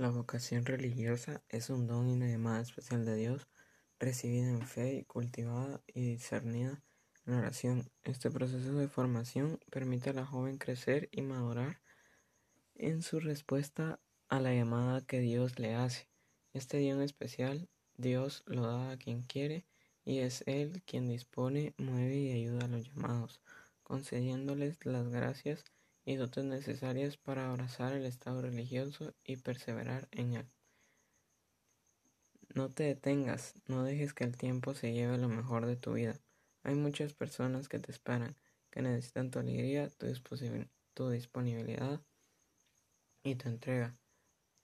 La vocación religiosa es un don y una llamada especial de Dios, recibida en fe y cultivada y discernida en oración. Este proceso de formación permite a la joven crecer y madurar en su respuesta a la llamada que Dios le hace. Este don especial Dios lo da a quien quiere y es Él quien dispone, mueve y ayuda a los llamados, concediéndoles las gracias y dotes necesarias para abrazar el estado religioso y perseverar en él. No te detengas, no dejes que el tiempo se lleve lo mejor de tu vida. Hay muchas personas que te esperan, que necesitan tu alegría, tu, disponibilidad y tu entrega.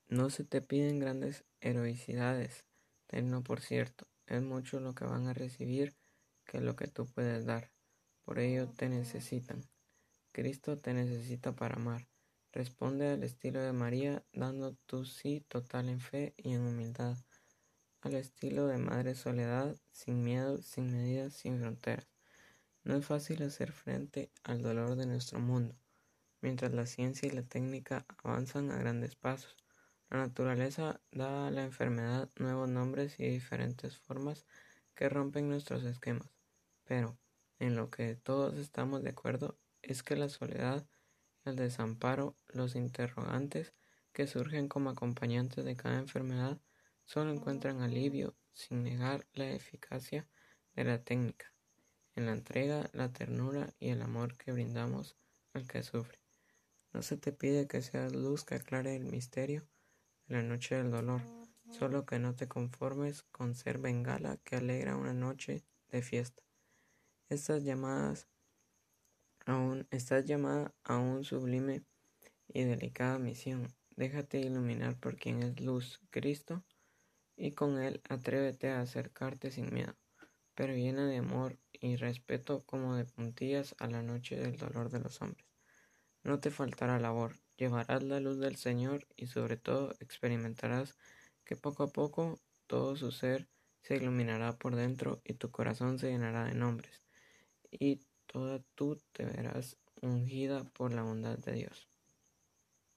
No se te piden grandes heroicidades, tenlo por cierto, es mucho lo que van a recibir que lo que tú puedes dar. Por ello te necesitan. Cristo te necesita para amar. Responde al estilo de María, dando tu sí total en fe y en humildad. Al estilo de Madre Soledad, sin miedo, sin medidas, sin fronteras. No es fácil hacer frente al dolor de nuestro mundo. Mientras la ciencia y la técnica avanzan a grandes pasos, la naturaleza da a la enfermedad nuevos nombres y diferentes formas que rompen nuestros esquemas. Pero, en lo que todos estamos de acuerdo es que la soledad, el desamparo, los interrogantes que surgen como acompañantes de cada enfermedad solo encuentran alivio sin negar la eficacia de la técnica, en la entrega, la ternura y el amor que brindamos al que sufre. No se te pide que seas luz que aclare el misterio de la noche del dolor, solo que no te conformes con ser bengala que alegra una noche de fiesta. Estas llamadas Aún estás llamada a un sublime y delicada misión. Déjate iluminar por quien es luz, Cristo, y con Él atrévete a acercarte sin miedo, pero llena de amor y respeto como de puntillas a la noche del dolor de los hombres. No te faltará labor, llevarás la luz del Señor y sobre todo experimentarás que poco a poco todo su ser se iluminará por dentro y tu corazón se llenará de nombres y toda tú te verás ungida por la bondad de Dios.